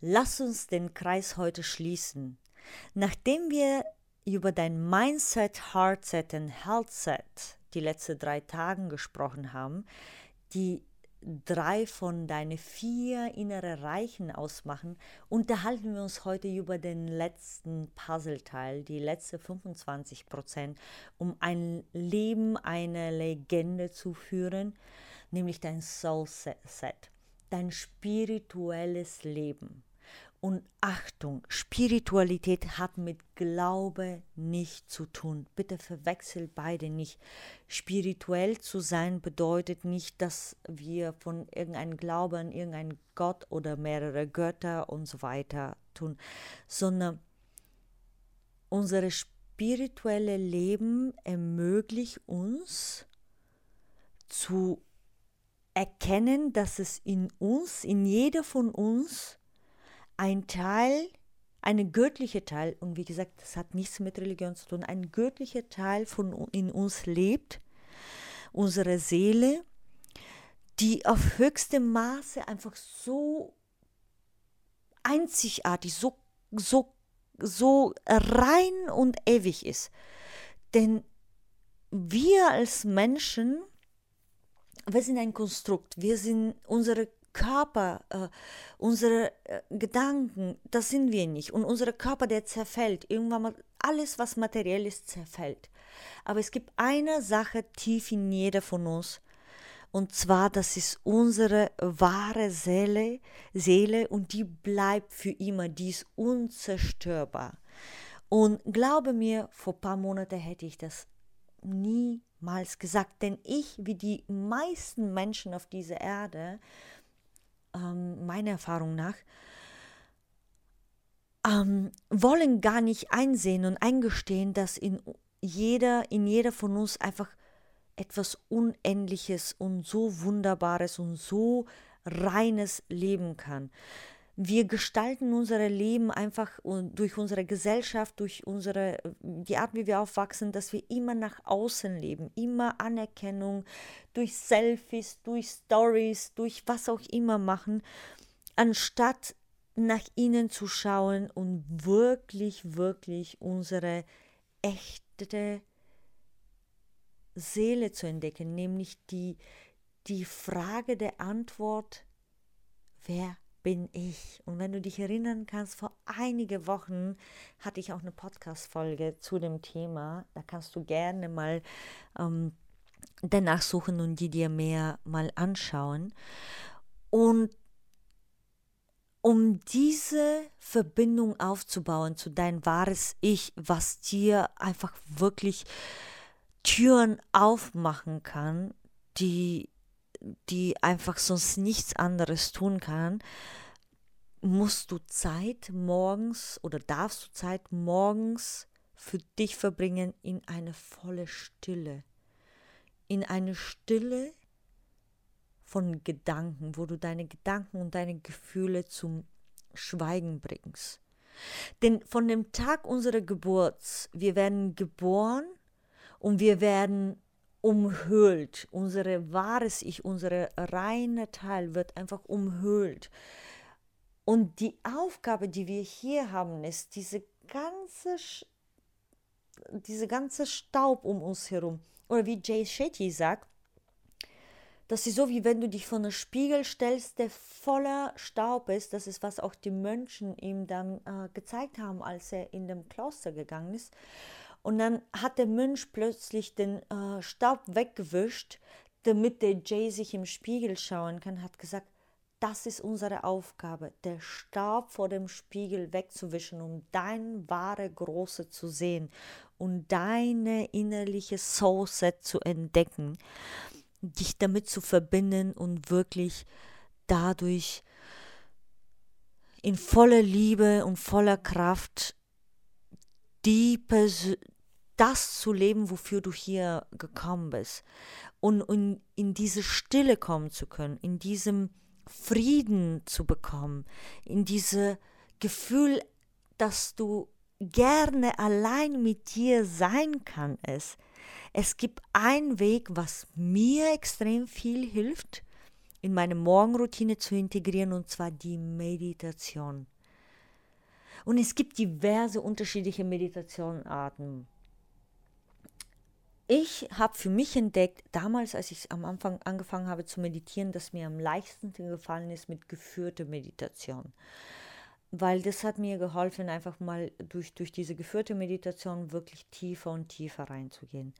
Lass uns den Kreis heute schließen. Nachdem wir über dein Mindset, Heartset und Healthset die letzten drei Tage gesprochen haben, die drei von deinen vier innere Reichen ausmachen, unterhalten wir uns heute über den letzten Puzzleteil, die letzten 25 Prozent, um ein Leben, eine Legende zu führen, nämlich dein Soul Set, dein spirituelles Leben. Und Achtung, Spiritualität hat mit Glaube nicht zu tun. Bitte verwechsel beide nicht. Spirituell zu sein bedeutet nicht, dass wir von irgendeinem Glauben an irgendeinen Gott oder mehrere Götter und so weiter tun, sondern unser spirituelle Leben ermöglicht uns zu erkennen, dass es in uns, in jeder von uns, ein Teil, eine göttliche Teil, und wie gesagt, das hat nichts mit Religion zu tun, ein göttlicher Teil von in uns lebt, unsere Seele, die auf höchstem Maße einfach so einzigartig, so, so, so rein und ewig ist. Denn wir als Menschen, wir sind ein Konstrukt, wir sind unsere Körper, äh, unsere äh, Gedanken, das sind wir nicht. Und unser Körper, der zerfällt. Irgendwann mal, alles, was materiell ist, zerfällt. Aber es gibt eine Sache tief in jeder von uns. Und zwar, das ist unsere wahre Seele, Seele und die bleibt für immer, die ist unzerstörbar. Und glaube mir, vor ein paar Monaten hätte ich das niemals gesagt, denn ich, wie die meisten Menschen auf dieser Erde, ähm, meiner Erfahrung nach, ähm, wollen gar nicht einsehen und eingestehen, dass in jeder, in jeder von uns einfach etwas Unendliches und so Wunderbares und so reines leben kann. Wir gestalten unser Leben einfach durch unsere Gesellschaft, durch unsere, die Art, wie wir aufwachsen, dass wir immer nach außen leben, immer Anerkennung durch Selfies, durch Stories, durch was auch immer machen, anstatt nach innen zu schauen und wirklich, wirklich unsere echte Seele zu entdecken, nämlich die, die Frage der Antwort, wer bin ich. Und wenn du dich erinnern kannst, vor einigen Wochen hatte ich auch eine Podcast-Folge zu dem Thema. Da kannst du gerne mal ähm, danach suchen und die dir mehr mal anschauen. Und um diese Verbindung aufzubauen zu dein wahres Ich, was dir einfach wirklich Türen aufmachen kann, die die einfach sonst nichts anderes tun kann, musst du Zeit morgens oder darfst du Zeit morgens für dich verbringen in eine volle Stille. In eine Stille von Gedanken, wo du deine Gedanken und deine Gefühle zum Schweigen bringst. Denn von dem Tag unserer Geburt, wir werden geboren und wir werden umhüllt. Unsere wahres Ich, unsere reine Teil wird einfach umhüllt. Und die Aufgabe, die wir hier haben, ist diese ganze, diese ganze Staub um uns herum. Oder wie Jay Shetty sagt, das ist so, wie wenn du dich vor einen Spiegel stellst, der voller Staub ist. Das ist, was auch die Mönchen ihm dann äh, gezeigt haben, als er in dem Kloster gegangen ist. Und dann hat der Mönch plötzlich den äh, Staub weggewischt, damit der Jay sich im Spiegel schauen kann, hat gesagt, das ist unsere Aufgabe, der Staub vor dem Spiegel wegzuwischen, um dein wahre Große zu sehen und deine innerliche Soulset zu entdecken, dich damit zu verbinden und wirklich dadurch in voller Liebe und voller Kraft die Pers das zu leben, wofür du hier gekommen bist. Und, und in diese Stille kommen zu können, in diesem Frieden zu bekommen, in dieses Gefühl, dass du gerne allein mit dir sein kannst. Es gibt einen Weg, was mir extrem viel hilft, in meine Morgenroutine zu integrieren, und zwar die Meditation. Und es gibt diverse unterschiedliche Meditationarten. Ich habe für mich entdeckt, damals, als ich am Anfang angefangen habe zu meditieren, dass mir am leichtesten gefallen ist mit geführter Meditation. Weil das hat mir geholfen, einfach mal durch, durch diese geführte Meditation wirklich tiefer und tiefer reinzugehen.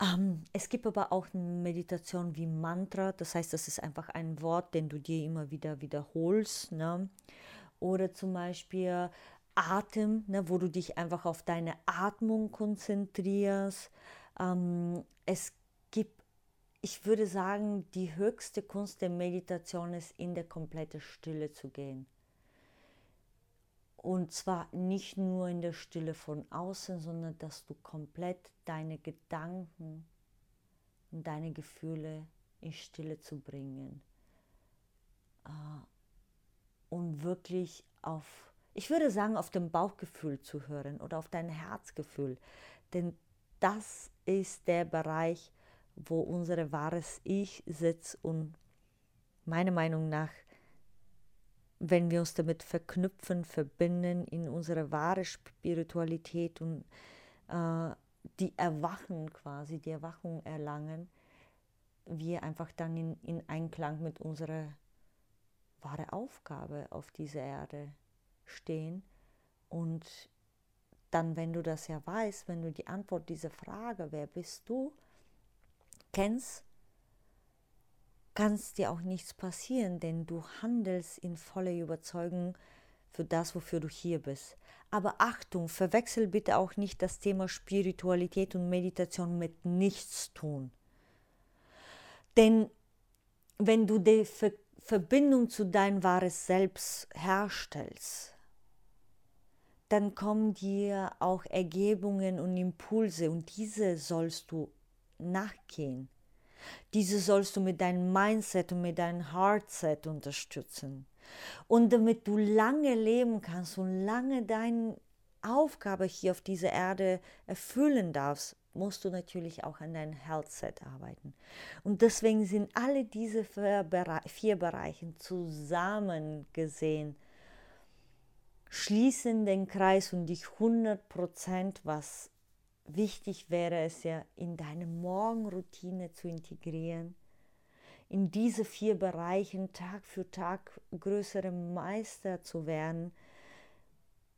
Ähm, es gibt aber auch eine Meditation wie Mantra, das heißt, das ist einfach ein Wort, den du dir immer wieder wiederholst. Ne? Oder zum Beispiel Atem, ne, wo du dich einfach auf deine Atmung konzentrierst. Ähm, es gibt, ich würde sagen, die höchste Kunst der Meditation ist, in der komplette Stille zu gehen. Und zwar nicht nur in der Stille von außen, sondern dass du komplett deine Gedanken und deine Gefühle in Stille zu bringen. Äh, und wirklich auf, ich würde sagen, auf dem Bauchgefühl zu hören oder auf dein Herzgefühl. Denn das ist der Bereich, wo unser wahres Ich sitzt und meiner Meinung nach wenn wir uns damit verknüpfen, verbinden in unsere wahre Spiritualität und äh, die Erwachen quasi, die Erwachung erlangen, wir einfach dann in, in Einklang mit unserer wahre Aufgabe auf dieser Erde stehen. Und dann, wenn du das ja weißt, wenn du die Antwort dieser Frage, wer bist du, kennst, kann es dir auch nichts passieren, denn du handelst in voller Überzeugung für das, wofür du hier bist. Aber Achtung, verwechsel bitte auch nicht das Thema Spiritualität und Meditation mit Nichtstun. Denn wenn du die Ver Verbindung zu dein wahres Selbst herstellst, dann kommen dir auch Ergebungen und Impulse und diese sollst du nachgehen. Diese sollst du mit deinem Mindset und mit deinem Heartset unterstützen. Und damit du lange leben kannst und lange deine Aufgabe hier auf dieser Erde erfüllen darfst, musst du natürlich auch an deinem Health-Set arbeiten. Und deswegen sind alle diese vier Bereiche zusammen gesehen, schließen den Kreis und dich 100% was wichtig wäre es ja, in deine Morgenroutine zu integrieren, in diese vier Bereichen Tag für Tag größere Meister zu werden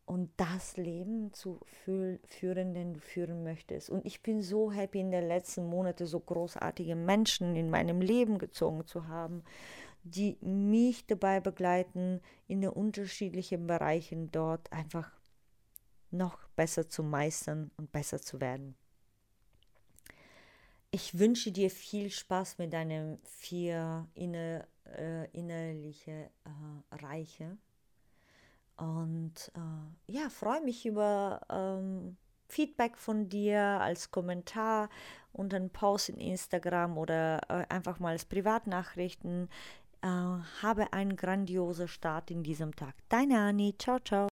und das Leben zu führen, den du führen möchtest. Und ich bin so happy, in den letzten Monaten so großartige Menschen in meinem Leben gezogen zu haben, die mich dabei begleiten, in den unterschiedlichen Bereichen dort einfach noch besser zu meistern und besser zu werden. Ich wünsche dir viel Spaß mit deinem vier inner, äh, innerliche äh, Reiche. Und äh, ja, freue mich über ähm, Feedback von dir als Kommentar unter einem Post in Instagram oder äh, einfach mal als Privatnachrichten. Äh, habe einen grandiosen Start in diesem Tag. Deine Anni, ciao, ciao.